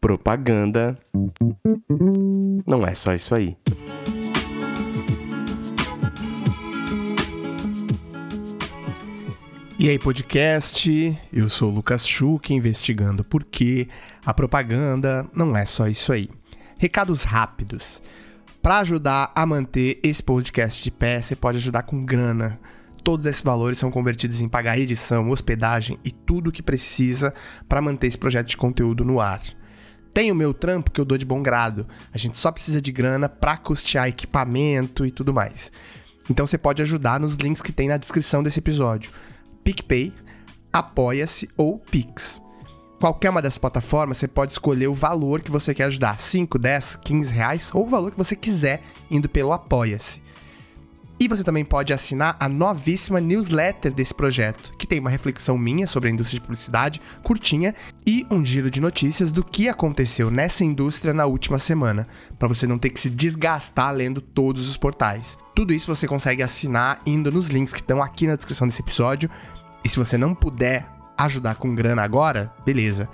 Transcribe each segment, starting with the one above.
Propaganda não é só isso aí. E aí, podcast? Eu sou o Lucas Schuch, investigando por que a propaganda não é só isso aí. Recados rápidos. Para ajudar a manter esse podcast de pé, você pode ajudar com grana. Todos esses valores são convertidos em pagar edição, hospedagem e tudo o que precisa para manter esse projeto de conteúdo no ar. Tem o meu trampo que eu dou de bom grado. A gente só precisa de grana para custear equipamento e tudo mais. Então você pode ajudar nos links que tem na descrição desse episódio. PicPay, Apoia-se ou Pix. Qualquer uma dessas plataformas, você pode escolher o valor que você quer ajudar, 5, 10, 15 reais, ou o valor que você quiser, indo pelo Apoia-se. E você também pode assinar a novíssima newsletter desse projeto, que tem uma reflexão minha sobre a indústria de publicidade, curtinha, e um giro de notícias do que aconteceu nessa indústria na última semana, para você não ter que se desgastar lendo todos os portais. Tudo isso você consegue assinar indo nos links que estão aqui na descrição desse episódio. E se você não puder ajudar com grana agora, beleza.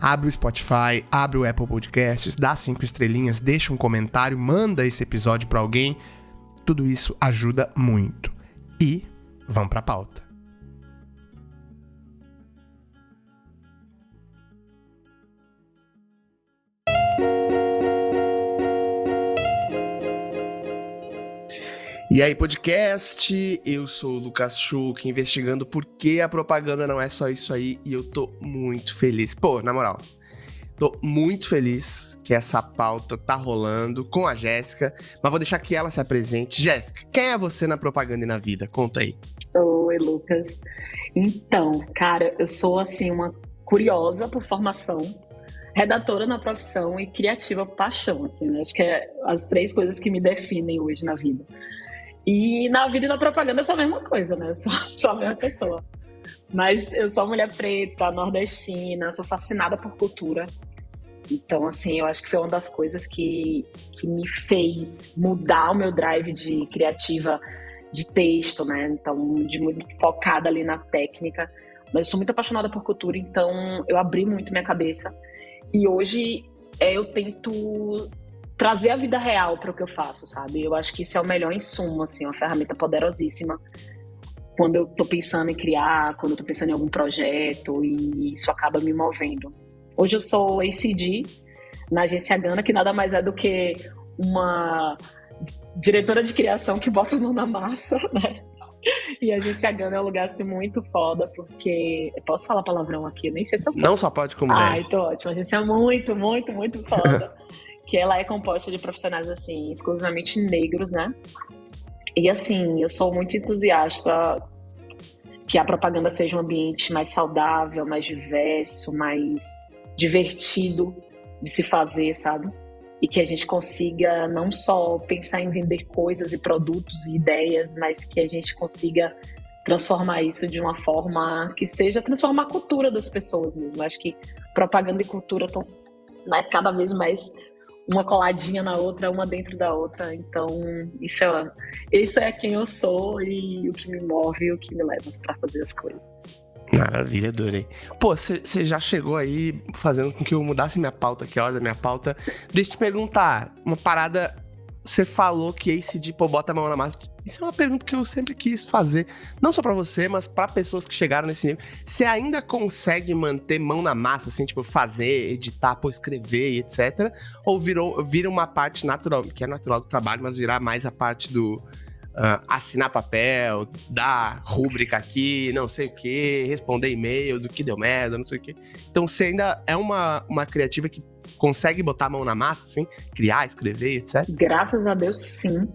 Abre o Spotify, abre o Apple Podcasts, dá cinco estrelinhas, deixa um comentário, manda esse episódio para alguém tudo isso ajuda muito. E vamos para a pauta. E aí, podcast, eu sou o Lucas Schuch, investigando por que a propaganda não é só isso aí, e eu tô muito feliz. Pô, na moral, Tô muito feliz que essa pauta tá rolando com a Jéssica, mas vou deixar que ela se apresente. Jéssica, quem é você na propaganda e na vida? Conta aí. Oi, Lucas. Então, cara, eu sou assim uma curiosa por formação, redatora na profissão e criativa por paixão, assim, né? Acho que é as três coisas que me definem hoje na vida. E na vida e na propaganda é só a mesma coisa, né? Sou, sou a mesma pessoa. Mas eu sou mulher preta, nordestina, sou fascinada por cultura. Então, assim, eu acho que foi uma das coisas que, que me fez mudar o meu drive de criativa de texto, né? Então, de muito focada ali na técnica. Mas eu sou muito apaixonada por cultura, então eu abri muito minha cabeça. E hoje é, eu tento trazer a vida real para o que eu faço, sabe? Eu acho que isso é o melhor insumo, assim, uma ferramenta poderosíssima quando eu estou pensando em criar, quando eu estou pensando em algum projeto e isso acaba me movendo. Hoje eu sou ACD na agência Gana, que nada mais é do que uma diretora de criação que bota a mão na massa, né? E a agência Gana é um lugar assim muito foda, porque. Posso falar palavrão aqui? Nem sei se eu posso. Não só pode como Ah, então ótimo. A agência é muito, muito, muito foda. que ela é composta de profissionais, assim, exclusivamente negros, né? E assim, eu sou muito entusiasta que a propaganda seja um ambiente mais saudável, mais diverso, mais divertido de se fazer, sabe? E que a gente consiga não só pensar em vender coisas e produtos e ideias, mas que a gente consiga transformar isso de uma forma que seja transformar a cultura das pessoas mesmo. Acho que propaganda e cultura estão né, cada vez mais uma coladinha na outra, uma dentro da outra. Então, isso é, isso é quem eu sou e o que me move e o que me leva para fazer as coisas. Maravilha, adorei. Pô, você já chegou aí fazendo com que eu mudasse minha pauta aqui, a hora da minha pauta. Deixa eu te perguntar, uma parada. Você falou que ACD, pô, bota a mão na massa. Isso é uma pergunta que eu sempre quis fazer. Não só para você, mas para pessoas que chegaram nesse nível. Você ainda consegue manter mão na massa, assim, tipo, fazer, editar, pô, escrever e etc. Ou virou, vira uma parte natural, que é natural do trabalho, mas virar mais a parte do uh, assinar papel, dar rúbrica aqui, não sei o que, responder e-mail do que deu merda, não sei o que. Então você ainda é uma, uma criativa que consegue botar a mão na massa, assim, criar, escrever, etc. Graças a Deus, sim.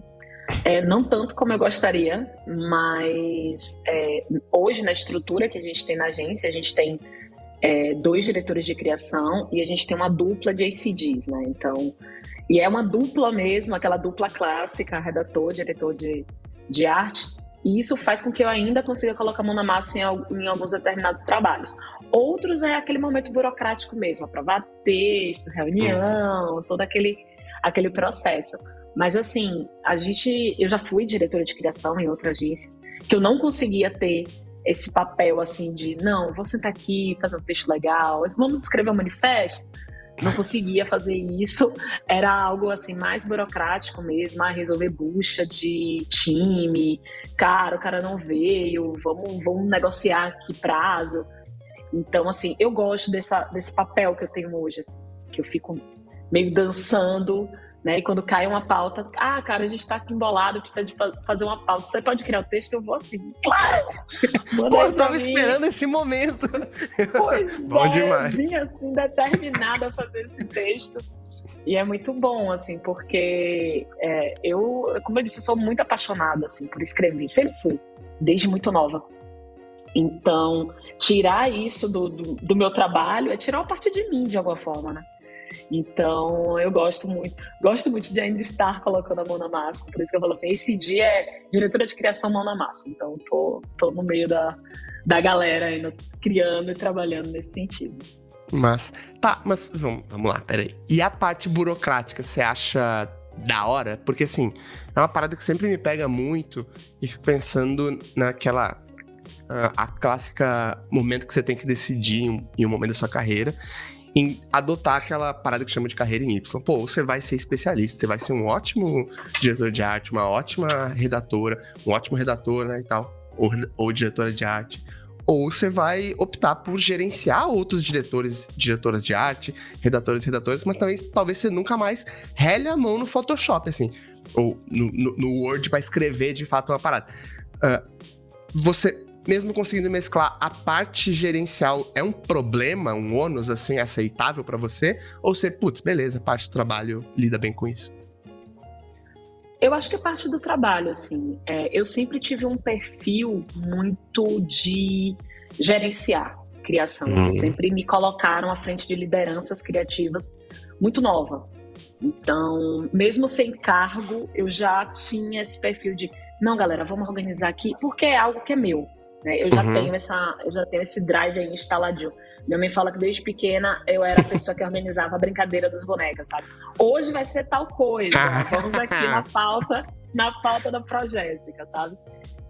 É, não tanto como eu gostaria, mas é, hoje na estrutura que a gente tem na agência, a gente tem é, dois diretores de criação e a gente tem uma dupla de ACDs, né? Então, e é uma dupla mesmo, aquela dupla clássica, redator, diretor de, de arte. E isso faz com que eu ainda consiga colocar a mão na massa em, em alguns determinados trabalhos. Outros é aquele momento burocrático mesmo, aprovar texto, reunião, todo aquele, aquele processo. Mas assim, a gente, eu já fui diretora de criação em outra agência, que eu não conseguia ter esse papel assim de não, vou sentar aqui, fazer um texto legal, vamos escrever um manifesto. Não conseguia fazer isso, era algo assim mais burocrático mesmo, a resolver bucha de time, cara, o cara não veio, vamos, vamos negociar aqui prazo. Então, assim, eu gosto dessa, desse papel que eu tenho hoje, assim, que eu fico meio dançando né? E quando cai uma pauta, ah, cara, a gente tá aqui embolado, precisa de fazer uma pauta. Você pode criar o texto? Eu vou assim, claro! Pô, eu tava esperando esse momento. Pois bom é, demais. Vim assim, determinada a fazer esse texto. E é muito bom, assim, porque é, eu, como eu disse, eu sou muito apaixonada, assim, por escrever. Sempre fui, desde muito nova. Então, tirar isso do, do, do meu trabalho é tirar uma parte de mim, de alguma forma, né? Então, eu gosto muito, gosto muito de ainda estar colocando a mão na massa. Por isso que eu falo assim, esse dia é diretora de criação mão na massa. Então, tô, tô no meio da, da galera ainda criando e trabalhando nesse sentido. Mas, tá, mas vamos, vamos lá, peraí. E a parte burocrática, você acha da hora? Porque, assim, é uma parada que sempre me pega muito e fico pensando naquela a, a, clássica momento que você tem que decidir em um momento da sua carreira em adotar aquela parada que chama de carreira em Y. Pô, você vai ser especialista, você vai ser um ótimo diretor de arte, uma ótima redatora, um ótimo redator, né, e tal, ou, ou diretora de arte. Ou você vai optar por gerenciar outros diretores, diretoras de arte, redatores e redatoras, mas também talvez você nunca mais rele a mão no Photoshop, assim, ou no, no, no Word para escrever de fato uma parada. Uh, você mesmo conseguindo mesclar a parte gerencial é um problema, um ônus assim aceitável para você? Ou você, putz, beleza, parte do trabalho lida bem com isso? Eu acho que é parte do trabalho, assim. É, eu sempre tive um perfil muito de gerenciar criação. Assim, uhum. sempre me colocaram à frente de lideranças criativas muito nova. Então, mesmo sem cargo, eu já tinha esse perfil de não, galera, vamos organizar aqui, porque é algo que é meu. Né? Eu já uhum. tenho essa, eu já tenho esse drive aí instaladinho. Minha mãe fala que desde pequena eu era a pessoa que organizava a brincadeira das bonecas, sabe? Hoje vai ser tal coisa. Vamos aqui na pauta, na pauta da Progéssica, sabe?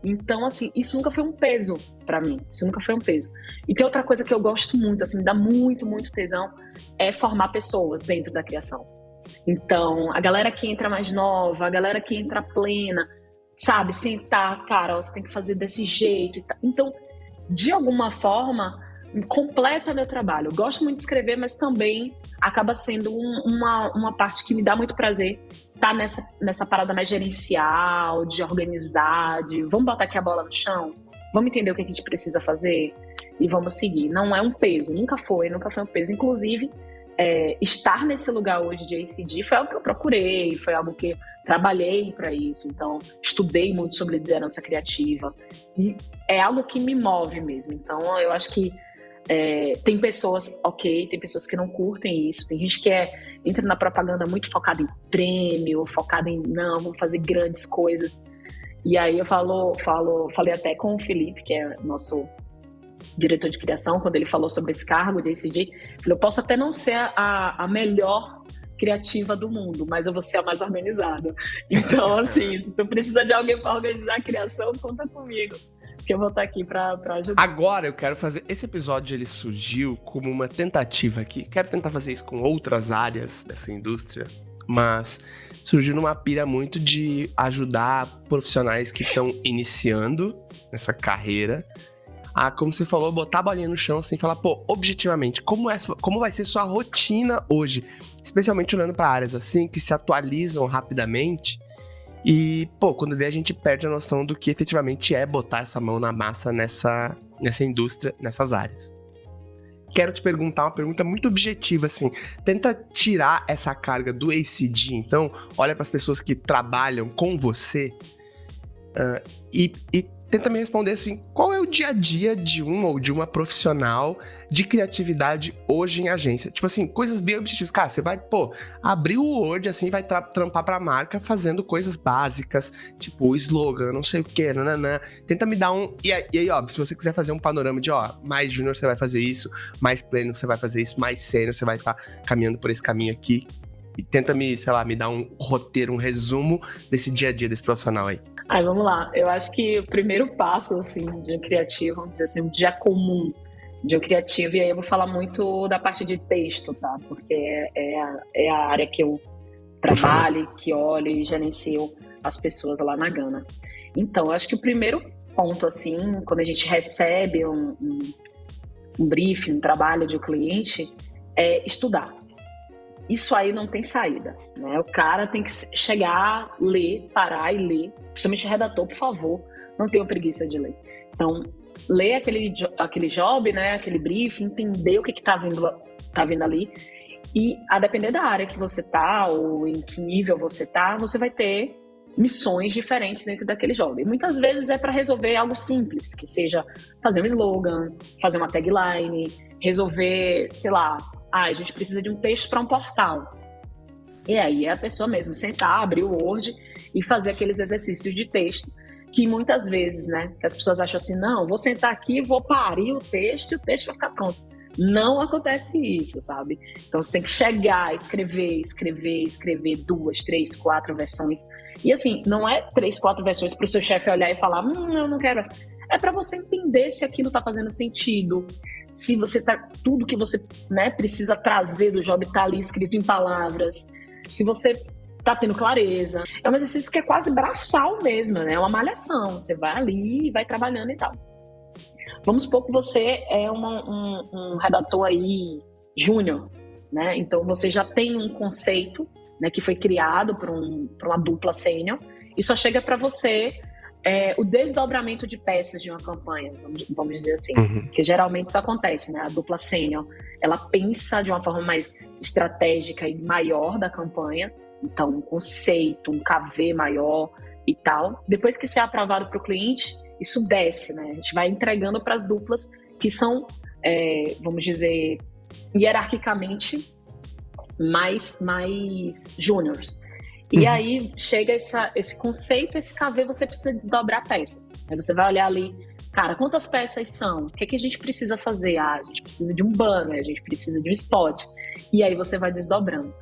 Então, assim, isso nunca foi um peso para mim. Isso nunca foi um peso. E tem outra coisa que eu gosto muito, assim, me dá muito, muito tesão, é formar pessoas dentro da criação. Então, a galera que entra mais nova, a galera que entra plena, sabe, sentar, cara, você tem que fazer desse jeito. Então, de alguma forma, completa meu trabalho. Eu gosto muito de escrever, mas também acaba sendo um, uma, uma parte que me dá muito prazer estar tá nessa, nessa parada mais gerencial, de organizar, de vamos botar aqui a bola no chão, vamos entender o que a gente precisa fazer e vamos seguir. Não é um peso, nunca foi, nunca foi um peso. Inclusive, é, estar nesse lugar hoje de ACD foi algo que eu procurei, foi algo que trabalhei para isso, então estudei muito sobre liderança criativa e é algo que me move mesmo. Então eu acho que é, tem pessoas, ok, tem pessoas que não curtem isso, tem gente que é, entra na propaganda muito focada em prêmio, focada em não, vamos fazer grandes coisas. E aí eu falo, falo, falei até com o Felipe, que é nosso diretor de criação, quando ele falou sobre esse cargo de ACD, eu posso até não ser a, a melhor criativa do mundo, mas eu vou ser a mais organizada. Então, assim, se tu precisa de alguém para organizar a criação, conta comigo. Que eu vou estar aqui para ajudar. Agora eu quero fazer. Esse episódio ele surgiu como uma tentativa aqui. Quero tentar fazer isso com outras áreas dessa indústria, mas surgiu numa pira muito de ajudar profissionais que estão iniciando nessa carreira a, como você falou, botar a bolinha no chão assim, falar, pô, objetivamente, como, é, como vai ser sua rotina hoje? Especialmente olhando para áreas assim que se atualizam rapidamente. E, pô, quando vê, a gente perde a noção do que efetivamente é botar essa mão na massa nessa, nessa indústria, nessas áreas. Quero te perguntar uma pergunta muito objetiva, assim. Tenta tirar essa carga do ACD, então, olha para as pessoas que trabalham com você uh, e, e tenta me responder assim: qual é o dia a dia de um ou de uma profissional de criatividade hoje em agência? Tipo assim, coisas bem objetivas. Cara, você vai, pô, abrir o Word assim, vai tra trampar pra marca fazendo coisas básicas, tipo slogan, não sei o que, nananã. Tenta me dar um. E aí, e aí, ó, se você quiser fazer um panorama de, ó, mais júnior você vai fazer isso, mais pleno você vai fazer isso, mais sênior você vai estar tá caminhando por esse caminho aqui. E tenta me, sei lá, me dar um roteiro, um resumo desse dia a dia desse profissional aí. Aí vamos lá. Eu acho que o primeiro passo assim de um criativo, vamos dizer assim, um dia comum de um criativo, e aí eu vou falar muito da parte de texto, tá? Porque é, é, a, é a área que eu trabalho, que olho e gerencio as pessoas lá na Gana. Então, eu acho que o primeiro ponto, assim, quando a gente recebe um, um, um briefing, um trabalho de um cliente, é estudar. Isso aí não tem saída, né? O cara tem que chegar, ler, parar e ler. Principalmente redator, por favor, não tenha preguiça de ler. Então, ler aquele, aquele job, né, aquele briefing, entender o que está vindo, tá vindo ali. E a depender da área que você tá ou em que nível você tá, você vai ter missões diferentes dentro daquele job. E muitas vezes é para resolver algo simples, que seja fazer um slogan, fazer uma tagline, resolver, sei lá, ah, a gente precisa de um texto para um portal. E aí é a pessoa mesmo sentar, abrir o Word e fazer aqueles exercícios de texto que muitas vezes, né, que as pessoas acham assim, não, vou sentar aqui, vou parir o texto e o texto vai ficar pronto. Não acontece isso, sabe? Então você tem que chegar, escrever, escrever, escrever duas, três, quatro versões. E assim, não é três, quatro versões para o seu chefe olhar e falar, hum, eu não quero. É para você entender se aquilo está fazendo sentido, se você tá tudo que você né, precisa trazer do job está ali escrito em palavras, se você tá tendo clareza. É um exercício que é quase braçal mesmo, né? É uma malhação. Você vai ali vai trabalhando e tal. Vamos supor que você é uma, um, um redator aí júnior, né? Então você já tem um conceito né, que foi criado por, um, por uma dupla sênior e só chega para você é, o desdobramento de peças de uma campanha, vamos, vamos dizer assim, uhum. que geralmente isso acontece, né? A dupla sênior, ela pensa de uma forma mais estratégica e maior da campanha então, um conceito, um KV maior e tal. Depois que isso é aprovado para o cliente, isso desce, né? A gente vai entregando para as duplas que são, é, vamos dizer, hierarquicamente mais, mais júniores. E uhum. aí chega essa, esse conceito, esse KV, você precisa desdobrar peças. Aí você vai olhar ali, cara, quantas peças são? O que, é que a gente precisa fazer? Ah, a gente precisa de um banner, a gente precisa de um spot. E aí você vai desdobrando.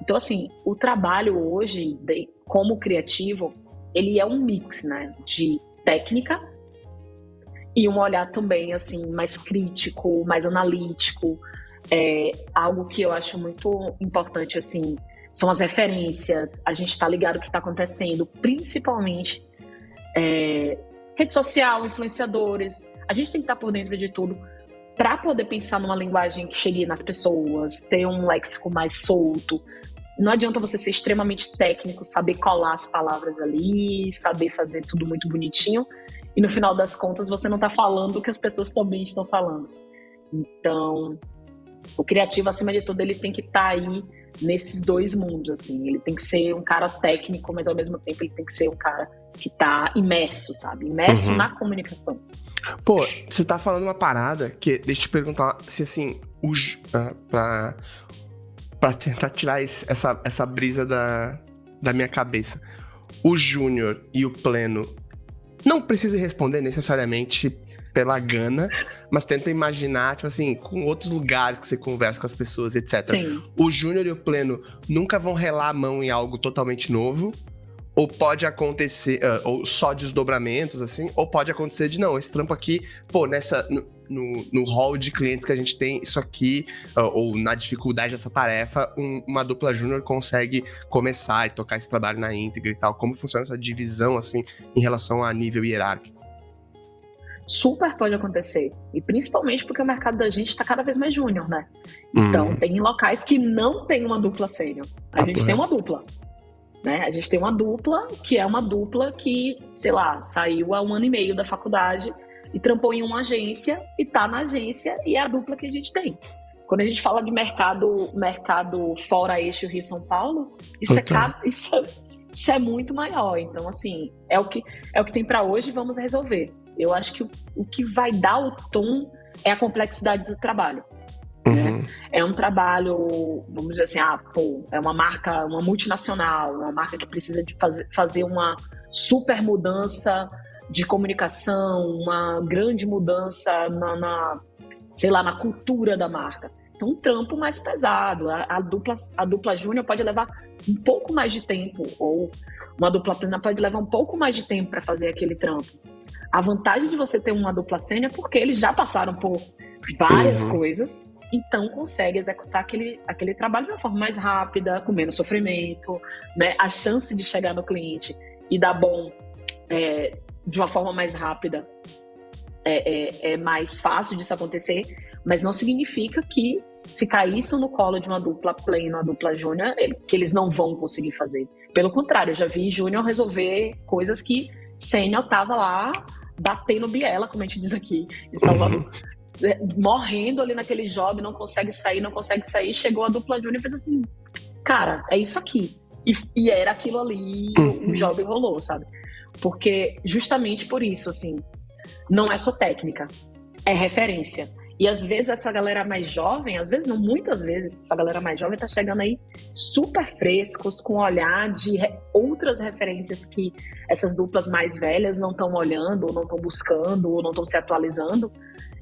Então, assim, o trabalho hoje, de, como criativo, ele é um mix, né? De técnica e um olhar também, assim, mais crítico, mais analítico. É, algo que eu acho muito importante, assim, são as referências, a gente está ligado o que está acontecendo, principalmente é, rede social, influenciadores. A gente tem que estar tá por dentro de tudo para poder pensar numa linguagem que chegue nas pessoas, ter um léxico mais solto, não adianta você ser extremamente técnico, saber colar as palavras ali, saber fazer tudo muito bonitinho, e no final das contas você não está falando o que as pessoas também estão falando. Então, o criativo, acima de tudo, ele tem que estar tá aí nesses dois mundos, assim. Ele tem que ser um cara técnico, mas ao mesmo tempo ele tem que ser um cara que está imerso, sabe? Imerso uhum. na comunicação. Pô, você tá falando uma parada que, deixa eu te perguntar se assim, os, uh, pra para tentar tirar esse, essa, essa brisa da, da minha cabeça. O Júnior e o Pleno não precisa responder necessariamente pela gana, mas tenta imaginar, tipo assim, com outros lugares que você conversa com as pessoas, etc. Sim. O Júnior e o Pleno nunca vão relar a mão em algo totalmente novo, ou pode acontecer, uh, ou só desdobramentos, assim, ou pode acontecer de não, esse trampo aqui, pô, nessa. No, no, no hall de clientes que a gente tem, isso aqui, uh, ou na dificuldade dessa tarefa, um, uma dupla júnior consegue começar e tocar esse trabalho na íntegra e tal. Como funciona essa divisão, assim, em relação a nível hierárquico? Super pode acontecer. E principalmente porque o mercado da gente está cada vez mais júnior, né? Então, hum. tem locais que não tem uma dupla sênior. A ah, gente porra. tem uma dupla. Né? A gente tem uma dupla que é uma dupla que, sei lá, saiu há um ano e meio da faculdade e trampou em uma agência e tá na agência e é a dupla que a gente tem. Quando a gente fala de mercado, mercado fora eixo Rio São Paulo, isso, é, isso, é, isso é muito maior. Então, assim, é o que, é o que tem para hoje vamos resolver. Eu acho que o, o que vai dar o tom é a complexidade do trabalho. Né? Uhum. É um trabalho, vamos dizer assim, ah, pô, é uma marca, uma multinacional, uma marca que precisa de fazer, fazer uma super mudança de comunicação, uma grande mudança na, na, sei lá, na cultura da marca. Um trampo mais pesado. A, a dupla, a dupla júnior pode levar um pouco mais de tempo, ou Uma dupla plena pode levar um pouco mais de tempo para fazer aquele trampo. A vantagem de você ter uma dupla sênior é porque eles já passaram por várias uhum. coisas, então consegue executar aquele, aquele trabalho de uma forma mais rápida, com menos sofrimento, né? A chance de chegar no cliente e dar bom é, de uma forma mais rápida é, é, é mais fácil disso acontecer, mas não significa que se cair isso no colo de uma dupla plena, uma dupla júnior, que eles não vão conseguir fazer. Pelo contrário, eu já vi júnior resolver coisas que sênior tava lá batendo biela, como a gente diz aqui em Salvador. Uhum. Morrendo ali naquele job, não consegue sair, não consegue sair. Chegou a dupla júnior e fez assim: cara, é isso aqui. E, e era aquilo ali, uhum. o job rolou, sabe? Porque justamente por isso, assim, não é só técnica, é referência. E às vezes essa galera mais jovem, às vezes não, muitas vezes, essa galera mais jovem tá chegando aí super frescos, com olhar de re outras referências que essas duplas mais velhas não estão olhando, ou não estão buscando, ou não estão se atualizando.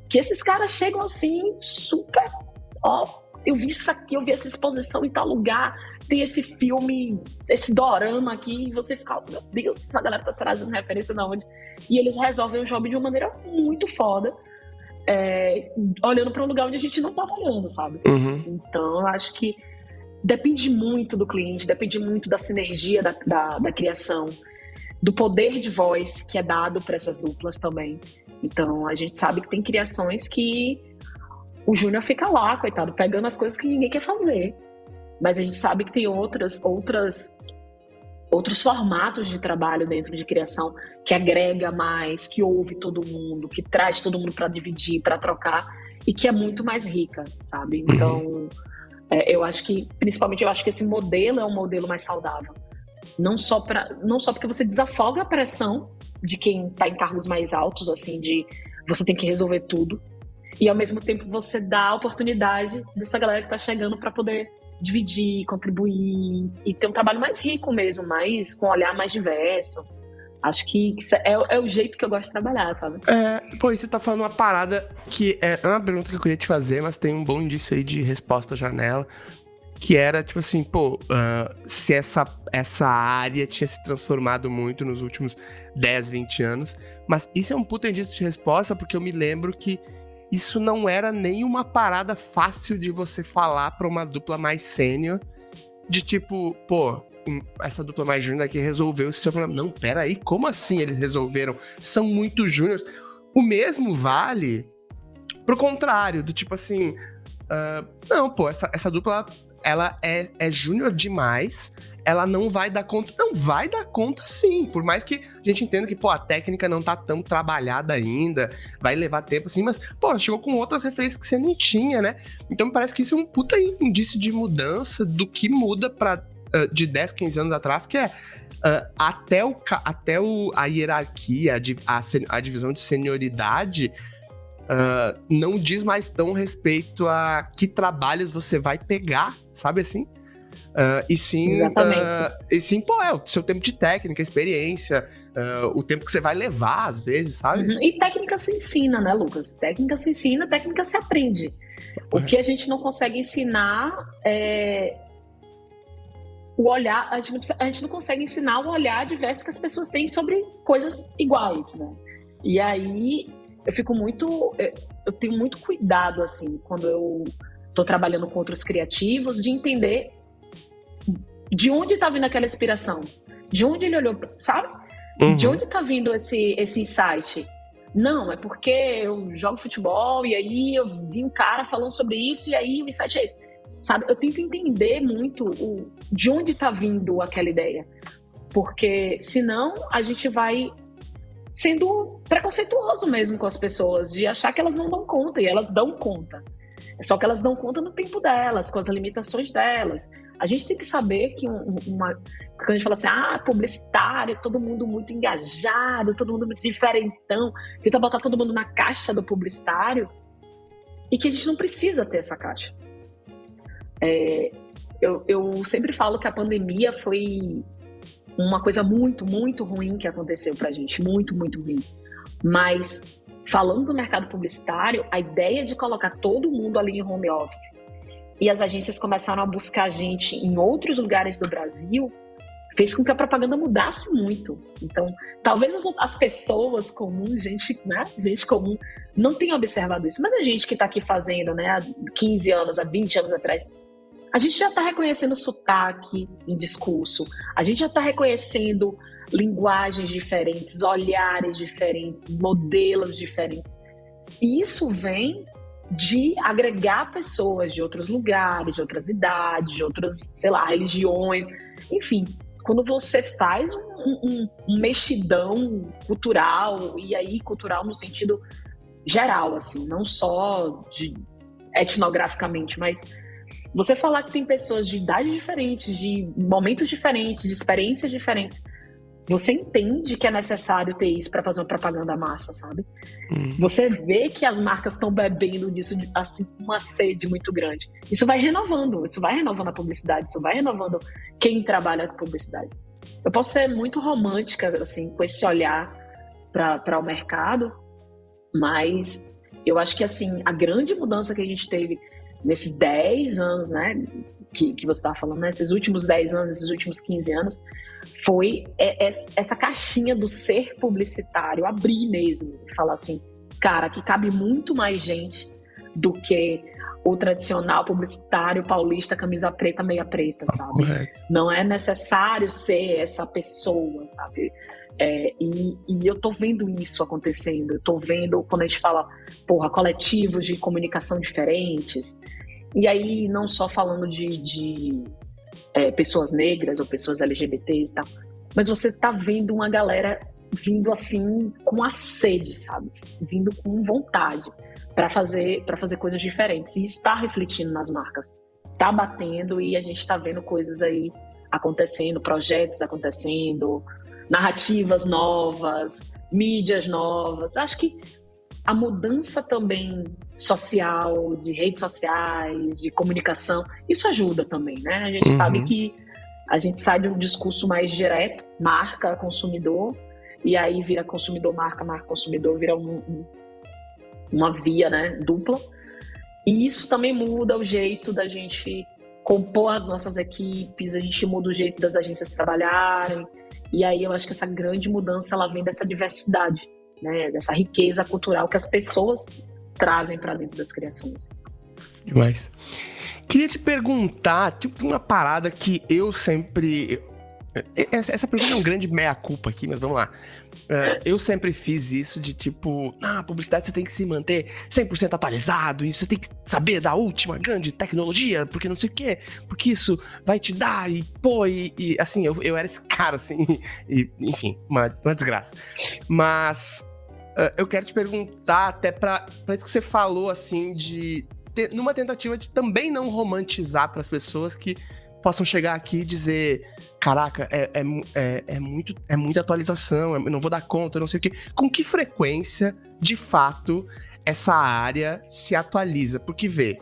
Que esses caras chegam assim, super. Ó, eu vi isso aqui, eu vi essa exposição em tal lugar, tem esse filme, esse dorama aqui, e você fica, meu Deus, essa galera tá trazendo referência da onde? E eles resolvem o job de uma maneira muito foda é, olhando para um lugar onde a gente não estava olhando, sabe? Uhum. Então, eu acho que depende muito do cliente, depende muito da sinergia da, da, da criação, do poder de voz que é dado para essas duplas também. Então, a gente sabe que tem criações que o Júnior fica lá, coitado, pegando as coisas que ninguém quer fazer. Mas a gente sabe que tem outras, outras outros formatos de trabalho dentro de criação que agrega mais, que ouve todo mundo, que traz todo mundo para dividir, para trocar e que é muito mais rica, sabe? Uhum. Então, é, eu acho que, principalmente, eu acho que esse modelo é um modelo mais saudável. Não só para, não só porque você desafoga a pressão de quem está em cargos mais altos, assim, de você tem que resolver tudo, e ao mesmo tempo você dá a oportunidade dessa galera que está chegando para poder dividir, contribuir e ter um trabalho mais rico mesmo, mais com um olhar mais diverso. Acho que é, é, o jeito que eu gosto de trabalhar, sabe? É, pô, você tá falando uma parada que é, é uma pergunta que eu queria te fazer, mas tem um bom indício aí de resposta janela. Que era, tipo assim, pô, uh, se essa, essa área tinha se transformado muito nos últimos 10, 20 anos. Mas isso é um puta indício de resposta, porque eu me lembro que isso não era nem uma parada fácil de você falar para uma dupla mais sênior. De tipo, pô, essa dupla mais júnior aqui resolveu esse seu problema. Não, pera aí, como assim eles resolveram? São muito júniores. O mesmo vale pro contrário, do tipo assim. Uh, não, pô, essa, essa dupla ela é, é júnior demais, ela não vai dar conta. Não, vai dar conta sim. Por mais que a gente entenda que, pô, a técnica não tá tão trabalhada ainda, vai levar tempo assim, mas, pô, chegou com outras referências que você não tinha, né? Então me parece que isso é um puta indício de mudança do que muda para uh, de 10, 15 anos atrás, que é uh, até, o, até o, a hierarquia, a, a divisão de senioridade. Uh, não diz mais tão respeito a que trabalhos você vai pegar, sabe assim? Uh, e sim. Uh, e sim, pô, é o seu tempo de técnica, experiência, uh, o tempo que você vai levar, às vezes, sabe? Uhum. E técnica se ensina, né, Lucas? Técnica se ensina, técnica se aprende. O que a gente não consegue ensinar é o olhar, a gente, não, a gente não consegue ensinar o olhar diverso que as pessoas têm sobre coisas iguais, né? E aí eu fico muito, eu tenho muito cuidado assim quando eu estou trabalhando com outros criativos de entender de onde está vindo aquela inspiração? De onde ele olhou, sabe? Uhum. De onde está vindo esse, esse insight? Não, é porque eu jogo futebol e aí eu vi um cara falando sobre isso e aí o insight é esse. Sabe? Eu tento entender muito o, de onde está vindo aquela ideia. Porque senão a gente vai sendo preconceituoso mesmo com as pessoas, de achar que elas não dão conta, e elas dão conta. Só que elas dão conta no tempo delas, com as limitações delas. A gente tem que saber que uma, quando a gente fala assim, ah, publicitário, todo mundo muito engajado, todo mundo muito diferentão, tenta botar todo mundo na caixa do publicitário, e que a gente não precisa ter essa caixa. É, eu, eu sempre falo que a pandemia foi uma coisa muito, muito ruim que aconteceu pra gente, muito, muito ruim. Mas falando do mercado publicitário, a ideia de colocar todo mundo ali em home office e as agências começaram a buscar gente em outros lugares do Brasil fez com que a propaganda mudasse muito. Então, talvez as, as pessoas comuns, gente, né, gente comum, não tenha observado isso, mas a gente que está aqui fazendo, né, há 15 anos, há 20 anos atrás, a gente já está reconhecendo sotaque em discurso, a gente já está reconhecendo linguagens diferentes, olhares diferentes, modelos diferentes. E isso vem de agregar pessoas de outros lugares, de outras idades, de outras, sei lá, religiões, enfim. Quando você faz um, um, um mexidão cultural, e aí cultural no sentido geral, assim, não só de etnograficamente, mas você falar que tem pessoas de idades diferentes, de momentos diferentes, de experiências diferentes, você entende que é necessário ter isso para fazer uma propaganda massa, sabe? Hum. Você vê que as marcas estão bebendo disso, assim, com uma sede muito grande. Isso vai renovando, isso vai renovando a publicidade, isso vai renovando quem trabalha com publicidade. Eu posso ser muito romântica, assim, com esse olhar para o mercado, mas eu acho que, assim, a grande mudança que a gente teve nesses 10 anos, né, que, que você estava falando, nesses né, últimos 10 anos, esses últimos 15 anos, foi essa caixinha do ser publicitário abrir mesmo e falar assim, cara, que cabe muito mais gente do que o tradicional publicitário paulista camisa preta meia preta, sabe? Não é necessário ser essa pessoa, sabe? É, e, e, eu tô vendo isso acontecendo. Eu tô vendo quando a gente fala, porra, coletivos de comunicação diferentes. E aí, não só falando de, de é, pessoas negras ou pessoas LGBTs e tal. Mas você tá vendo uma galera vindo assim com a sede, sabe? Vindo com vontade para fazer para fazer coisas diferentes. E isso está refletindo nas marcas. Tá batendo e a gente está vendo coisas aí acontecendo, projetos acontecendo, narrativas novas, mídias novas. Acho que a mudança também social, de redes sociais, de comunicação, isso ajuda também, né? A gente uhum. sabe que a gente sai de um discurso mais direto, marca consumidor, e aí vira consumidor, marca, marca consumidor, vira um, um, uma via né, dupla. E isso também muda o jeito da gente compor as nossas equipes, a gente muda o jeito das agências trabalharem. E aí eu acho que essa grande mudança ela vem dessa diversidade né, dessa riqueza cultural que as pessoas trazem para dentro das criações. Demais. Queria te perguntar, tipo, uma parada que eu sempre. Essa pergunta é um grande meia-culpa aqui, mas vamos lá. Uh, eu sempre fiz isso de tipo, ah, publicidade você tem que se manter 100% atualizado e você tem que saber da última grande tecnologia, porque não sei o quê, porque isso vai te dar e pô, e, e assim, eu, eu era esse cara, assim, e, enfim, uma, uma desgraça. Mas uh, eu quero te perguntar, até pra, isso que você falou, assim, de. Numa tentativa de também não romantizar para as pessoas que possam chegar aqui e dizer: caraca, é, é, é, é, muito, é muita atualização, eu não vou dar conta, não sei o quê. Com que frequência, de fato, essa área se atualiza? Porque vê.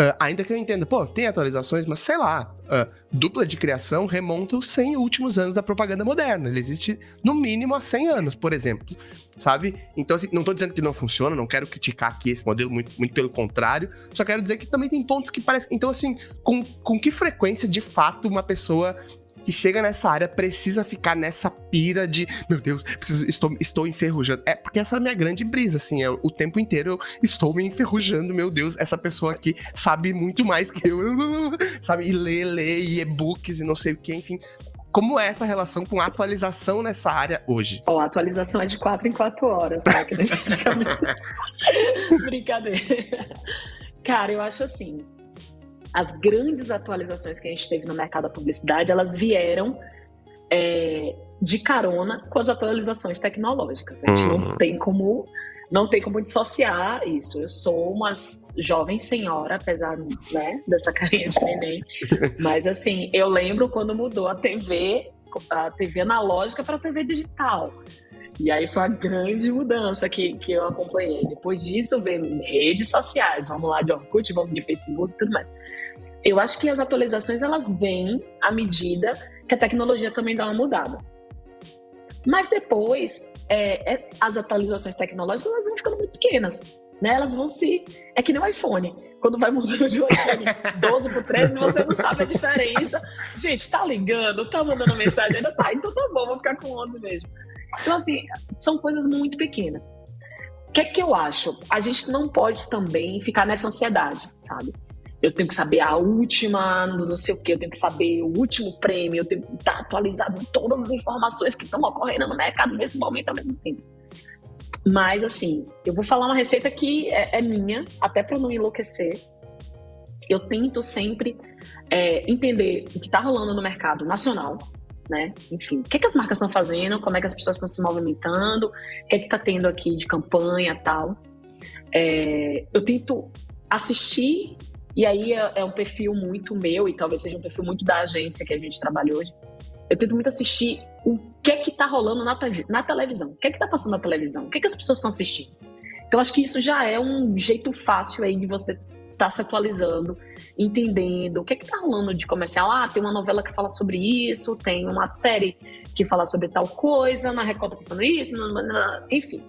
Uh, ainda que eu entenda, pô, tem atualizações, mas sei lá, uh, dupla de criação remonta os 100 últimos anos da propaganda moderna. Ele existe no mínimo há 100 anos, por exemplo, sabe? Então, assim, não tô dizendo que não funciona, não quero criticar aqui esse modelo, muito, muito pelo contrário, só quero dizer que também tem pontos que parecem. Então, assim, com, com que frequência, de fato, uma pessoa que chega nessa área precisa ficar nessa pira de, meu Deus, preciso, estou, estou enferrujando. É porque essa é a minha grande brisa, assim, é o tempo inteiro eu estou me enferrujando, meu Deus, essa pessoa aqui sabe muito mais que eu, sabe? E lê, lê, e e-books e não sei o que, enfim. Como é essa relação com a atualização nessa área hoje? Ó, a atualização é de 4 em 4 horas, tá? Brincadeira. Cara, eu acho assim, as grandes atualizações que a gente teve no mercado da publicidade, elas vieram é, de carona com as atualizações tecnológicas. A gente uhum. não tem como não tem como dissociar isso. Eu sou uma jovem senhora, apesar né, dessa carinha de neném. Mas assim, eu lembro quando mudou a TV, a TV analógica para a TV digital. E aí foi uma grande mudança que, que eu acompanhei. Depois disso, veio redes sociais, vamos lá de Orkut, vamos de Facebook e tudo mais. Eu acho que as atualizações elas vêm à medida que a tecnologia também dá uma mudada. Mas depois, é, é, as atualizações tecnológicas elas vão ficando muito pequenas. né? Elas vão se. É que nem o iPhone. Quando vai mudando de um iPhone 12 pro 13, você não sabe a diferença. Gente, tá ligando, tá mandando mensagem, ainda tá, então tá bom, vou ficar com 11 mesmo. Então, assim, são coisas muito pequenas. O que é que eu acho? A gente não pode também ficar nessa ansiedade, sabe? Eu tenho que saber a última, não sei o que, eu tenho que saber o último prêmio, eu tenho que estar atualizado em todas as informações que estão ocorrendo no mercado nesse momento ao mesmo tempo. Mas, assim, eu vou falar uma receita que é, é minha, até para não enlouquecer. Eu tento sempre é, entender o que está rolando no mercado nacional, né? Enfim, o que, que as marcas estão fazendo, como é que as pessoas estão se movimentando, o que é que está tendo aqui de campanha tal. É, eu tento assistir, e aí é, é um perfil muito meu, e talvez seja um perfil muito da agência que a gente trabalha hoje. Eu tento muito assistir o que é que tá rolando na, na televisão. O que é que tá passando na televisão? O que é que as pessoas estão assistindo? Então, acho que isso já é um jeito fácil aí de você estar tá se atualizando, entendendo o que é que tá rolando de comercial. Ah, tem uma novela que fala sobre isso, tem uma série que fala sobre tal coisa, na Record tá passando isso, enfim.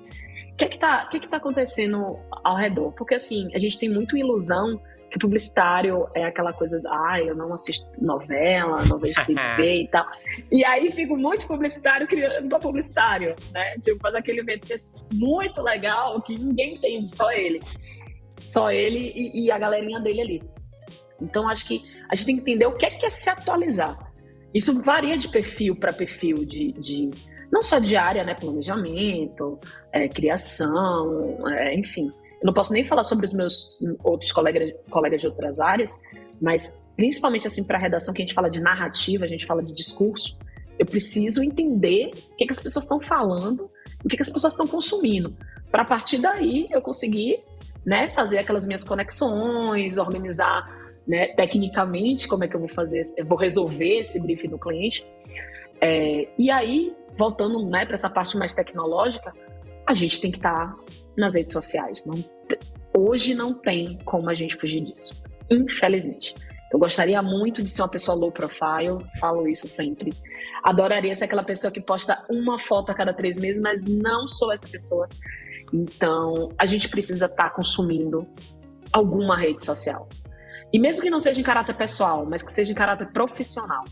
O que é que tá, que que tá acontecendo ao redor? Porque, assim, a gente tem muito ilusão que publicitário é aquela coisa, ah, eu não assisto novela, não vejo TV e tal. E aí fica muito publicitário criando para publicitário, né? Tipo, faz aquele evento que é muito legal, que ninguém entende, só ele. Só ele e, e a galerinha dele ali. Então, acho que a gente tem que entender o que é, que é se atualizar. Isso varia de perfil para perfil, de, de, não só de área, né? Planejamento, é, criação, é, enfim. Eu não posso nem falar sobre os meus outros colegas, colegas de outras áreas, mas principalmente assim para a redação que a gente fala de narrativa, a gente fala de discurso, eu preciso entender o que, que as pessoas estão falando, o que, que as pessoas estão consumindo, para a partir daí eu conseguir né, fazer aquelas minhas conexões, organizar né, tecnicamente como é que eu vou fazer, eu vou resolver esse briefing do cliente. É, e aí, voltando né, para essa parte mais tecnológica, a gente tem que estar tá nas redes sociais. Não, hoje não tem como a gente fugir disso, infelizmente. Eu gostaria muito de ser uma pessoa low profile, falo isso sempre. Adoraria ser aquela pessoa que posta uma foto a cada três meses, mas não sou essa pessoa. Então, a gente precisa estar tá consumindo alguma rede social. E mesmo que não seja em caráter pessoal, mas que seja em caráter profissional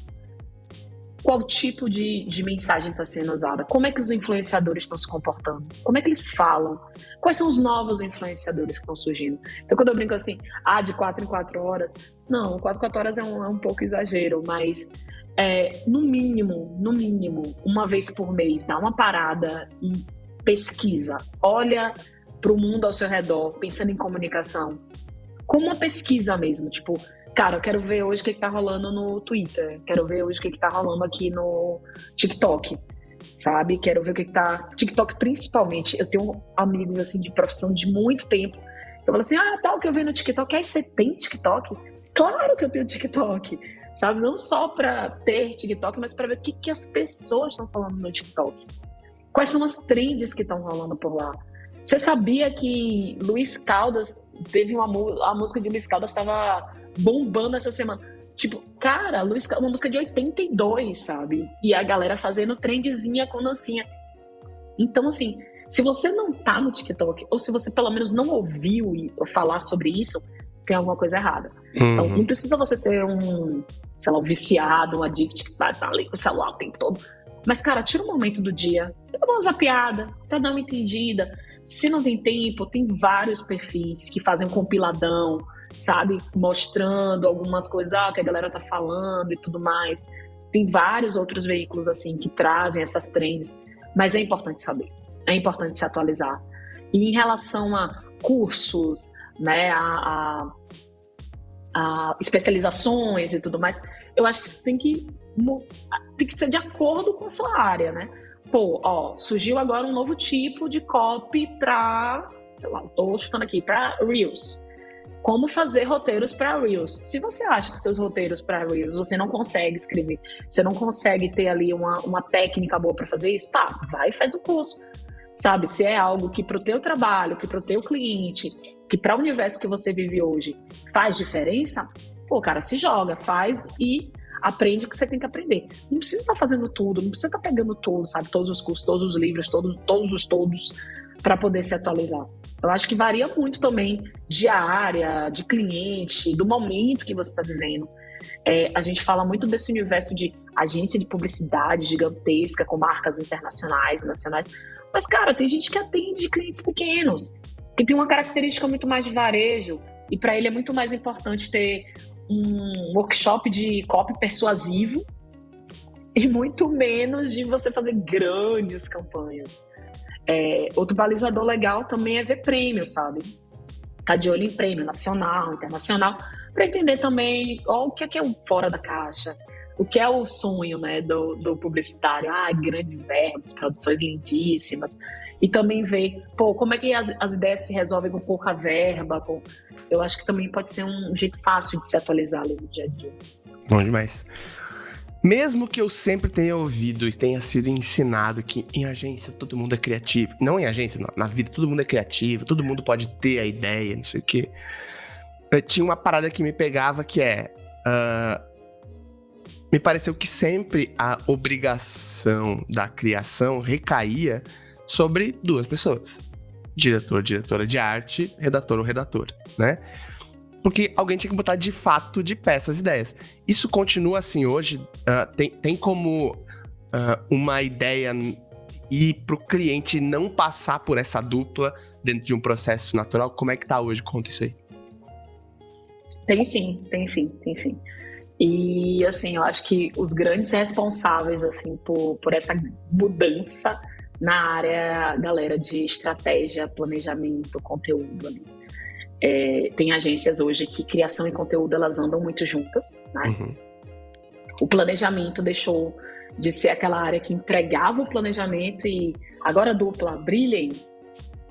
qual tipo de, de mensagem está sendo usada, como é que os influenciadores estão se comportando, como é que eles falam, quais são os novos influenciadores que estão surgindo. Então, quando eu brinco assim, ah, de quatro em quatro horas, não, quatro em quatro horas é um, é um pouco exagero, mas é, no mínimo, no mínimo, uma vez por mês, dá uma parada e pesquisa, olha para o mundo ao seu redor, pensando em comunicação, como uma pesquisa mesmo, tipo, cara, eu quero ver hoje o que, que tá rolando no Twitter, quero ver hoje o que, que tá rolando aqui no TikTok, sabe? Quero ver o que, que tá. TikTok, principalmente. Eu tenho amigos assim de profissão de muito tempo. Eu falo assim: ah, tá, o que eu vejo no TikTok. Aí você tem TikTok? Claro que eu tenho TikTok, sabe? Não só pra ter TikTok, mas pra ver o que, que as pessoas estão falando no TikTok. Quais são as trends que estão rolando por lá? Você sabia que Luiz Caldas teve uma a música de Luiz Caldas estava bombando essa semana. Tipo, cara, Luiz, uma música de 82, sabe? E a galera fazendo trendzinha com dancinha. Então, assim, se você não tá no TikTok, ou se você pelo menos não ouviu falar sobre isso, tem alguma coisa errada. Uhum. Então, não precisa você ser um, sei lá, um viciado, um addict que vai estar ali com o celular o tempo todo. Mas, cara, tira um momento do dia dar uma zapiada, pra dar uma entendida. Se não tem tempo, tem vários perfis que fazem um compiladão, sabe? Mostrando algumas coisas ah, que a galera tá falando e tudo mais. Tem vários outros veículos assim que trazem essas trends, mas é importante saber, é importante se atualizar. E em relação a cursos, né, a, a, a especializações e tudo mais, eu acho que isso tem que tem que ser de acordo com a sua área, né? Pô, ó, surgiu agora um novo tipo de copy para, sei lá, tô chutando aqui, para Reels como fazer roteiros para Reels. Se você acha que seus roteiros para Reels você não consegue escrever, você não consegue ter ali uma, uma técnica boa para fazer isso, pá, vai e faz o curso. Sabe, se é algo que para o teu trabalho, que para o teu cliente, que para o universo que você vive hoje faz diferença, pô, cara, se joga, faz e aprende o que você tem que aprender. Não precisa estar tá fazendo tudo, não precisa estar tá pegando tudo, sabe, todos os cursos, todos os livros, todos, todos os todos para poder se atualizar. Eu acho que varia muito também de área, de cliente, do momento que você está vivendo. É, a gente fala muito desse universo de agência de publicidade gigantesca com marcas internacionais, nacionais. Mas, cara, tem gente que atende clientes pequenos, que tem uma característica muito mais de varejo. E para ele é muito mais importante ter um workshop de copy persuasivo e muito menos de você fazer grandes campanhas. É, outro balizador legal também é ver prêmio, sabe? Tá de olho em prêmio nacional, internacional, para entender também ó, o que é, que é o fora da caixa, o que é o sonho né, do, do publicitário. Ah, grandes verbos, produções lindíssimas. E também ver, pô, como é que as, as ideias se resolvem com pouca verba. Eu acho que também pode ser um jeito fácil de se atualizar ali no dia a dia. Bom demais. Mesmo que eu sempre tenha ouvido e tenha sido ensinado que em agência todo mundo é criativo. Não em agência, não, na vida todo mundo é criativo, todo mundo pode ter a ideia, não sei o quê. Eu tinha uma parada que me pegava que é. Uh, me pareceu que sempre a obrigação da criação recaía sobre duas pessoas: diretor, diretora de arte, redator ou redatora, né? porque alguém tinha que botar de fato de pé essas ideias. Isso continua assim hoje? Uh, tem, tem como uh, uma ideia ir para o cliente não passar por essa dupla dentro de um processo natural? Como é que tá hoje? Conta isso aí. Tem sim, tem sim, tem sim. E assim, eu acho que os grandes responsáveis assim por, por essa mudança na área, galera de estratégia, planejamento, conteúdo ali é, tem agências hoje que criação e conteúdo elas andam muito juntas, né? Uhum. O planejamento deixou de ser aquela área que entregava o planejamento e agora dupla, brilhem.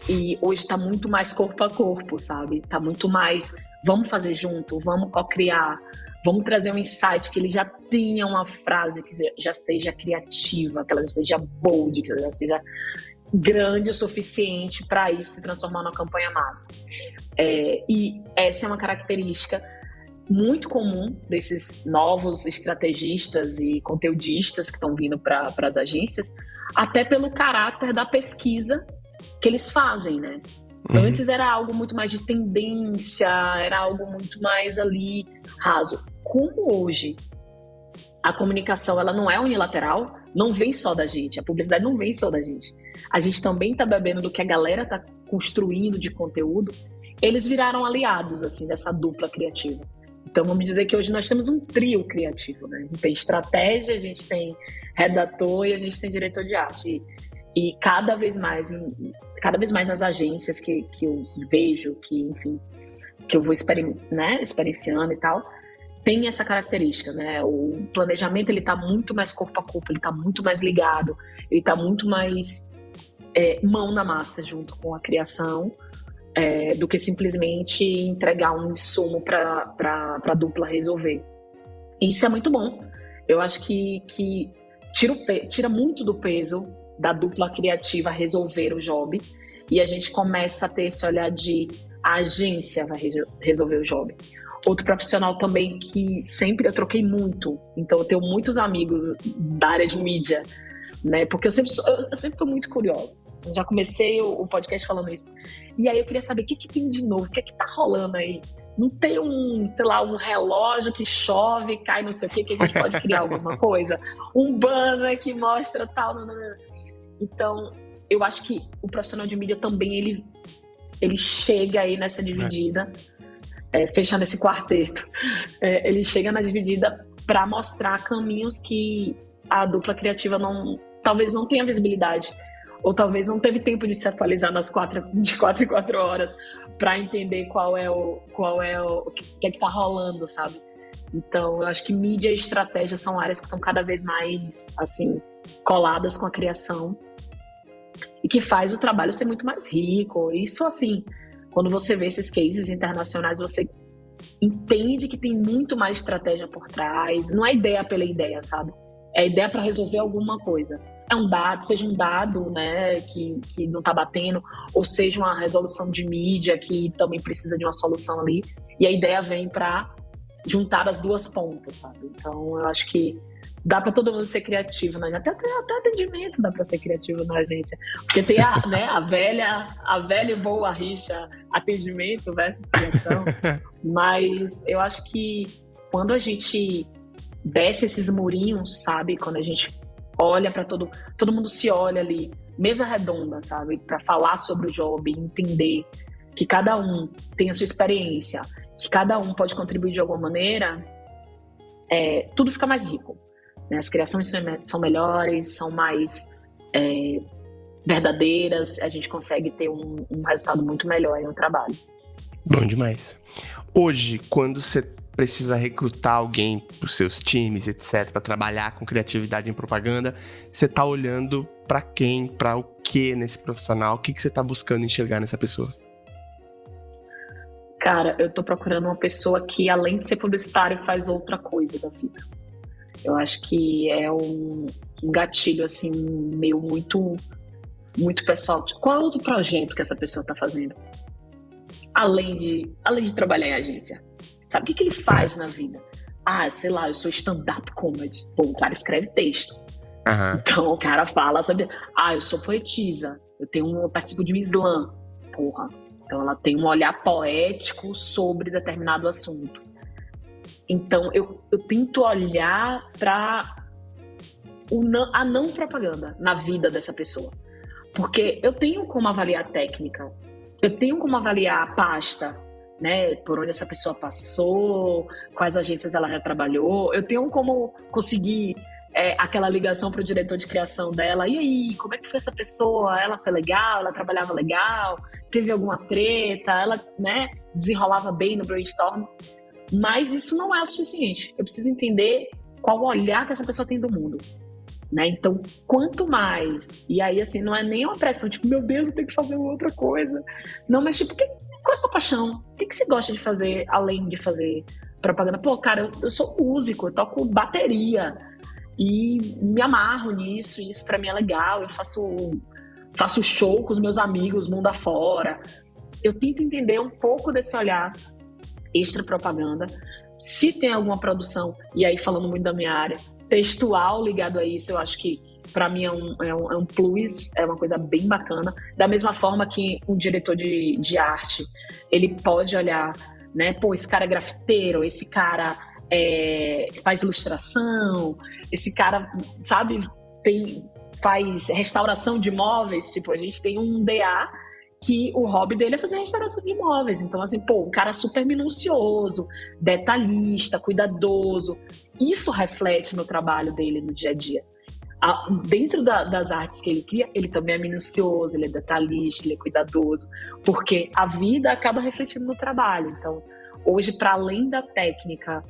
E hoje está muito mais corpo a corpo, sabe? Está muito mais vamos fazer junto, vamos co-criar, vamos trazer um insight que ele já tenha uma frase que já seja criativa, que ela seja bold, que ela seja grande o suficiente para isso se transformar numa campanha massa. É, e essa é uma característica muito comum desses novos estrategistas e conteudistas que estão vindo para as agências, até pelo caráter da pesquisa que eles fazem, né? Uhum. Antes era algo muito mais de tendência, era algo muito mais ali raso. Como hoje a comunicação ela não é unilateral, não vem só da gente, a publicidade não vem só da gente. A gente também está bebendo do que a galera está construindo de conteúdo. Eles viraram aliados assim dessa dupla criativa. Então vamos dizer que hoje nós temos um trio criativo, né? A gente tem estratégia, a gente tem redator e a gente tem diretor de arte. E, e cada vez mais, cada vez mais nas agências que, que eu vejo, que enfim, que eu vou né, experienciando e tal, tem essa característica, né? O planejamento ele está muito mais corpo a corpo, ele está muito mais ligado, ele está muito mais é, mão na massa junto com a criação é, do que simplesmente entregar um insumo para a dupla resolver. Isso é muito bom. Eu acho que, que tira, tira muito do peso da dupla criativa resolver o job e a gente começa a ter esse olhar de a agência vai resolver o job. Outro profissional também que sempre eu troquei muito, então eu tenho muitos amigos da área de mídia, né? Porque eu sempre, eu sempre fui muito curiosa. Eu já comecei o, podcast falando isso. E aí eu queria saber o que, que tem de novo, o que que tá rolando aí. Não tem um, sei lá, um relógio que chove, cai não sei o que, que a gente pode criar alguma coisa? Um banner que mostra tal. Não, não, não. Então, eu acho que o profissional de mídia também, ele, ele chega aí nessa dividida. É é, fechando esse quarteto, é, ele chega na dividida para mostrar caminhos que a dupla criativa não, talvez não tenha visibilidade ou talvez não teve tempo de se atualizar nas quatro, de quatro em quatro horas para entender qual é o qual é o, o que é que tá rolando, sabe? Então, eu acho que mídia e estratégia são áreas que estão cada vez mais assim coladas com a criação e que faz o trabalho ser muito mais rico. Isso assim, quando você vê esses cases internacionais, você entende que tem muito mais estratégia por trás. Não é ideia pela ideia, sabe? É ideia para resolver alguma coisa. É um dado, seja um dado, né, que, que não está batendo, ou seja uma resolução de mídia que também precisa de uma solução ali. E a ideia vem para juntar as duas pontas, sabe? Então, eu acho que dá para todo mundo ser criativo, né? Até, até, até atendimento dá para ser criativo na agência. Porque tem a, né, a velha, a velha e boa rixa atendimento versus criação. Mas eu acho que quando a gente desce esses murinhos, sabe? Quando a gente olha para todo, todo mundo se olha ali, mesa redonda, sabe? Para falar sobre o job, entender que cada um tem a sua experiência, que cada um pode contribuir de alguma maneira, é, tudo fica mais rico. Né? As criações são melhores, são mais é, verdadeiras, a gente consegue ter um, um resultado muito melhor no trabalho. Bom demais. Hoje, quando você precisa recrutar alguém para os seus times, etc, para trabalhar com criatividade em propaganda, você está olhando para quem, para o que nesse profissional? O que, que você está buscando enxergar nessa pessoa? Cara, eu estou procurando uma pessoa que, além de ser publicitário, faz outra coisa da vida. Eu acho que é um, um gatilho, assim, meio muito, muito pessoal. Qual é outro projeto que essa pessoa está fazendo? Além de, além de trabalhar em agência Sabe o que, que ele faz na vida? Ah, sei lá, eu sou stand-up comedy. Pô, o cara escreve texto. Uhum. Então o cara fala, sabe? Ah, eu sou poetisa. Eu tenho eu participo de um slam. Porra. Então ela tem um olhar poético sobre determinado assunto. Então eu, eu tento olhar para a não propaganda na vida dessa pessoa. Porque eu tenho como avaliar a técnica, eu tenho como avaliar a pasta, né, por onde essa pessoa passou, quais agências ela já trabalhou. Eu tenho como conseguir é, aquela ligação para o diretor de criação dela. E aí, como é que foi essa pessoa? Ela foi legal? Ela trabalhava legal? Teve alguma treta? Ela, né, desenrolava bem no brainstorm? Mas isso não é o suficiente. Eu preciso entender qual o olhar que essa pessoa tem do mundo. Né? Então, quanto mais. E aí, assim, não é nem uma pressão, tipo, meu Deus, eu tenho que fazer outra coisa. Não, mas tipo, que, qual é a sua paixão? O que, que você gosta de fazer além de fazer propaganda? Pô, cara, eu, eu sou músico, eu toco bateria e me amarro nisso, isso para mim é legal. Eu faço, faço show com os meus amigos, mundo afora. Eu tento entender um pouco desse olhar extra propaganda. Se tem alguma produção, e aí falando muito da minha área, textual ligado a isso, eu acho que para mim é um, é, um, é um plus, é uma coisa bem bacana. Da mesma forma que um diretor de, de arte, ele pode olhar, né? Pô, esse cara é grafiteiro, esse cara é, faz ilustração, esse cara, sabe, tem, faz restauração de imóveis. Tipo, a gente tem um DA que o hobby dele é fazer restauração de imóveis. Então, assim, pô, um cara super minucioso, detalhista, cuidadoso. Isso reflete no trabalho dele no dia a dia a, dentro da, das artes que ele cria, ele também é minucioso, ele é detalhista, ele é cuidadoso, porque a vida acaba refletindo no trabalho. Então, hoje, para além da técnica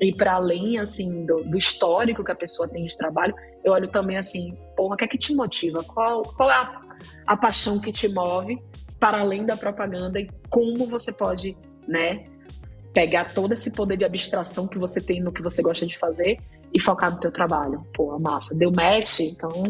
e para além assim do, do, histórico que a pessoa tem de trabalho, eu olho também assim, porra, o que é que te motiva? Qual, qual é a, a paixão que te move para além da propaganda e como você pode, né, pegar todo esse poder de abstração que você tem no que você gosta de fazer e focar no teu trabalho. Pô, massa, deu match, então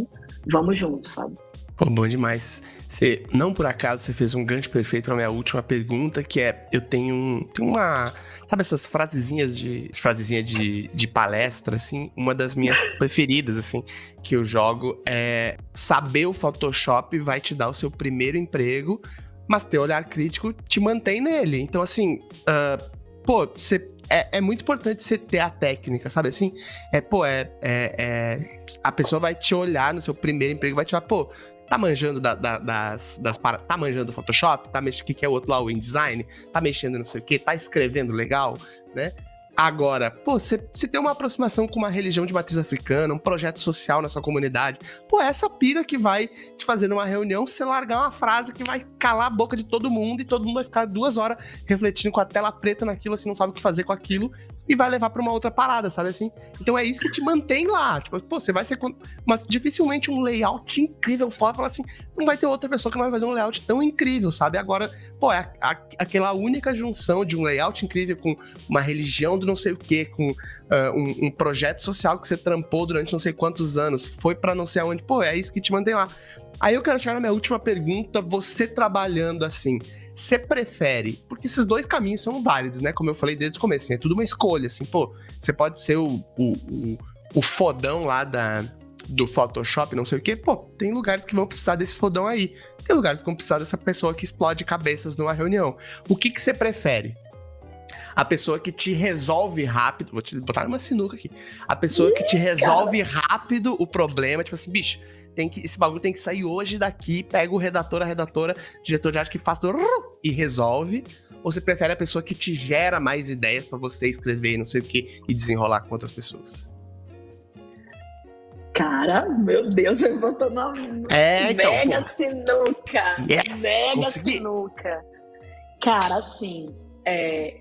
vamos juntos, sabe? Pô, bom demais. Você, não por acaso, você fez um gancho perfeito para minha última pergunta, que é, eu tenho, um, tenho uma, sabe essas frasezinhas de, frasezinha de, de palestra, assim, uma das minhas preferidas, assim, que eu jogo é, saber o Photoshop vai te dar o seu primeiro emprego, mas ter olhar crítico te mantém nele. Então, assim, uh, pô, você é, é, muito importante você ter a técnica, sabe? Assim, é, pô, é, é, é, A pessoa vai te olhar no seu primeiro emprego, vai te falar, pô, tá manjando da, da, das, das para... Tá manjando do Photoshop? Tá mexendo o que, que é o outro lá, o InDesign? Tá mexendo não sei o quê? Tá escrevendo legal, né? Agora, pô, você tem uma aproximação com uma religião de matriz africana, um projeto social na sua comunidade. Pô, é essa pira que vai te fazer numa reunião você largar uma frase que vai calar a boca de todo mundo e todo mundo vai ficar duas horas refletindo com a tela preta naquilo, assim, não sabe o que fazer com aquilo e vai levar para uma outra parada, sabe assim? Então é isso que te mantém lá. Tipo, pô, você vai ser. Mas dificilmente um layout incrível fora, fala assim, não vai ter outra pessoa que não vai fazer um layout tão incrível, sabe? Agora, pô, é a, a, aquela única junção de um layout incrível com uma religião do não sei o quê, com uh, um, um, projeto social que você trampou durante não sei quantos anos, foi para não sei aonde, pô, é isso que te mantém lá. Aí eu quero chegar na minha última pergunta, você trabalhando assim, você prefere, porque esses dois caminhos são válidos, né? Como eu falei desde o começo, assim, é tudo uma escolha, assim, pô, você pode ser o, o, o o fodão lá da, do Photoshop, não sei o quê, pô, tem lugares que vão precisar desse fodão aí. Tem lugares que vão precisar dessa pessoa que explode cabeças numa reunião. O que, que você prefere? A pessoa que te resolve rápido. Vou te botar uma sinuca aqui. A pessoa que te resolve rápido o problema, tipo assim, bicho, tem que, esse bagulho tem que sair hoje daqui, pega o redator, a redatora, diretor de arte que faz e resolve. Ou você prefere a pessoa que te gera mais ideias para você escrever, não sei o que, e desenrolar com outras pessoas? Cara, meu Deus, eu botou na é, então, mega sinuca. Yes, mega consegui. sinuca. Cara, assim, é,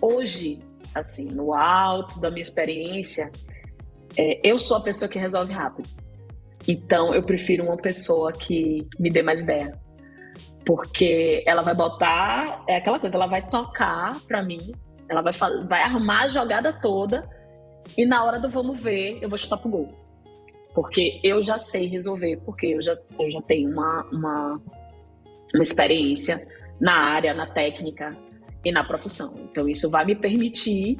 hoje, assim, no alto da minha experiência, é, eu sou a pessoa que resolve rápido. Então, eu prefiro uma pessoa que me dê mais ideia. Porque ela vai botar, é aquela coisa, ela vai tocar pra mim, ela vai, vai arrumar a jogada toda e na hora do vamos ver, eu vou chutar pro gol. Porque eu já sei resolver, porque eu já, eu já tenho uma, uma, uma experiência na área, na técnica e na profissão. Então, isso vai me permitir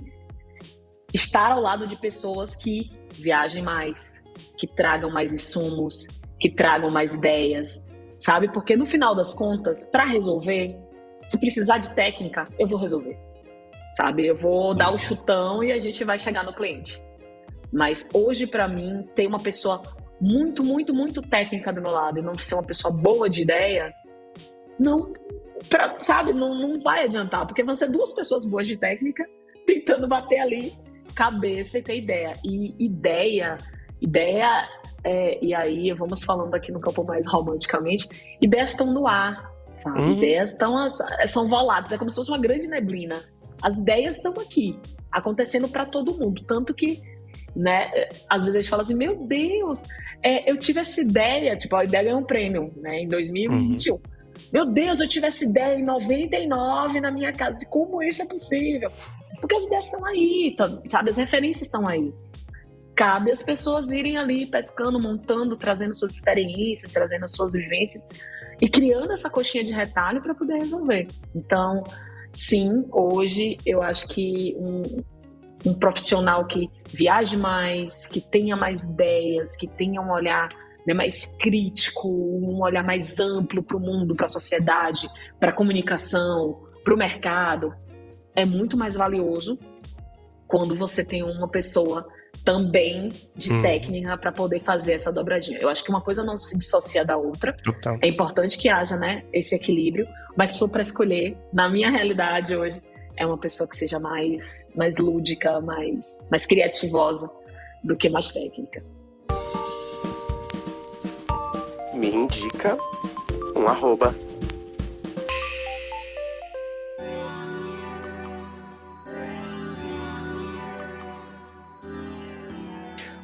estar ao lado de pessoas que viajem mais, que tragam mais insumos, que tragam mais ideias, sabe? Porque no final das contas, para resolver, se precisar de técnica, eu vou resolver, sabe? Eu vou dar o chutão e a gente vai chegar no cliente. Mas hoje, para mim, ter uma pessoa muito, muito, muito técnica do meu lado e não ser uma pessoa boa de ideia, não, pra, sabe, não, não vai adiantar, porque vão ser duas pessoas boas de técnica tentando bater ali cabeça e ter ideia. E ideia, ideia, é, e aí vamos falando aqui no campo mais romanticamente, ideias estão no ar, sabe? Uhum. Ideias estão, são voladas, é como se fosse uma grande neblina. As ideias estão aqui, acontecendo para todo mundo, tanto que né? Às vezes a gente fala assim, meu Deus, é, eu tive essa ideia, tipo, a ideia ganhou um prêmio, né, em 2021. Uhum. Meu Deus, eu tive essa ideia em 99 na minha casa. Como isso é possível? Porque as ideias estão aí, tá, sabe? As referências estão aí. Cabe as pessoas irem ali pescando, montando, trazendo suas experiências, trazendo suas vivências e criando essa coxinha de retalho para poder resolver. Então, sim, hoje eu acho que um, um profissional que viaje mais, que tenha mais ideias, que tenha um olhar né, mais crítico, um olhar mais amplo para o mundo, para a sociedade, para a comunicação, para o mercado, é muito mais valioso quando você tem uma pessoa também de hum. técnica para poder fazer essa dobradinha. Eu acho que uma coisa não se dissocia da outra. Total. É importante que haja, né, esse equilíbrio, mas se for para escolher, na minha realidade hoje, é uma pessoa que seja mais, mais lúdica, mais, mais criativosa do que mais técnica. Me indica um arroba.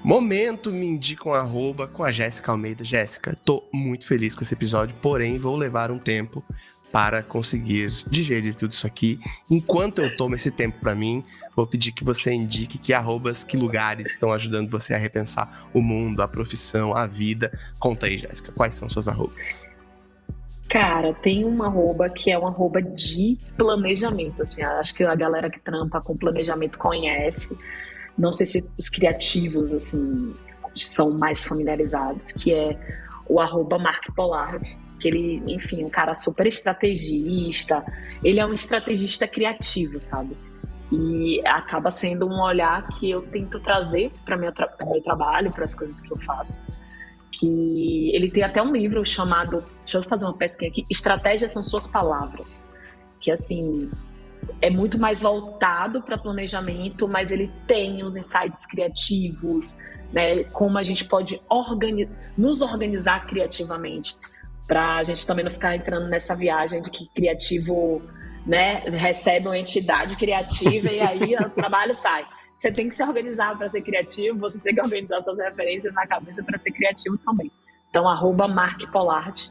Momento me indica um arroba com a Jéssica Almeida. Jéssica, tô muito feliz com esse episódio, porém vou levar um tempo para conseguir digerir tudo isso aqui. Enquanto eu tomo esse tempo para mim, vou pedir que você indique que arrobas, que lugares estão ajudando você a repensar o mundo, a profissão, a vida. Conta aí, Jéssica, quais são suas arrobas? Cara, tem uma arroba que é uma arroba de planejamento, assim, acho que a galera que trampa com planejamento conhece. Não sei se os criativos, assim, são mais familiarizados, que é o arroba Mark Pollard que ele, enfim, um cara super estrategista. Ele é um estrategista criativo, sabe? E acaba sendo um olhar que eu tento trazer para meu, tra meu trabalho, para as coisas que eu faço. Que ele tem até um livro chamado, deixa eu fazer uma pesquisa aqui, Estratégias são suas palavras, que assim é muito mais voltado para planejamento, mas ele tem os insights criativos, né? Como a gente pode organi nos organizar criativamente para a gente também não ficar entrando nessa viagem de que criativo né, recebe uma entidade criativa e aí o trabalho sai. Você tem que se organizar para ser criativo, você tem que organizar suas referências na cabeça para ser criativo também. Então, arroba Mark Pollard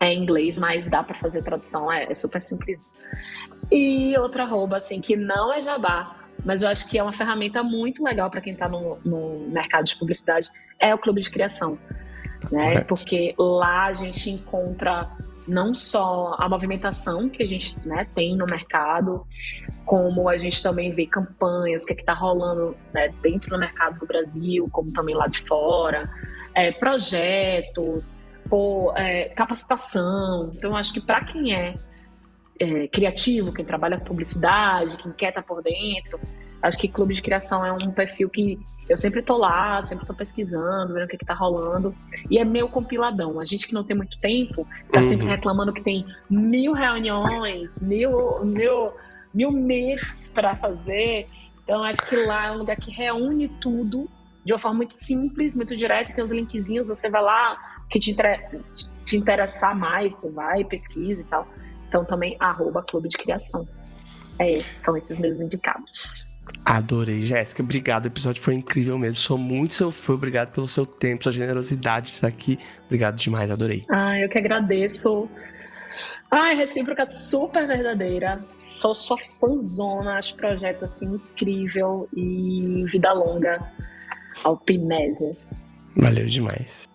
é em inglês, mas dá para fazer tradução, é, é super simples. E outra arroba, assim, que não é jabá, mas eu acho que é uma ferramenta muito legal para quem está no, no mercado de publicidade, é o Clube de Criação né? Porque lá a gente encontra não só a movimentação que a gente né, tem no mercado, como a gente também vê campanhas, o que é está rolando né, dentro do mercado do Brasil, como também lá de fora, é, projetos, por, é, capacitação. Então, acho que para quem é, é, criativo, quem trabalha com publicidade, quem quer estar tá por dentro, acho que clube de criação é um perfil que eu sempre tô lá, sempre tô pesquisando, vendo o que, que tá rolando. E é meio compiladão. A gente que não tem muito tempo, tá uhum. sempre reclamando que tem mil reuniões, mil, mil, mil meses para fazer. Então, acho que lá é um lugar que reúne tudo de uma forma muito simples, muito direta. Tem os linkzinhos, você vai lá, que te, te interessar mais, você vai, pesquisa e tal. Então, também, arroba Clube de Criação. É, são esses meus indicados. Adorei, Jéssica. Obrigado. O episódio foi incrível mesmo. Sou muito seu fã. Obrigado pelo seu tempo, sua generosidade de estar aqui. Obrigado demais, adorei. Ah, eu que agradeço. Ai, recíproca super verdadeira. Sou sua fãzona. Acho projeto assim incrível e vida longa. Alpinésia. Valeu demais.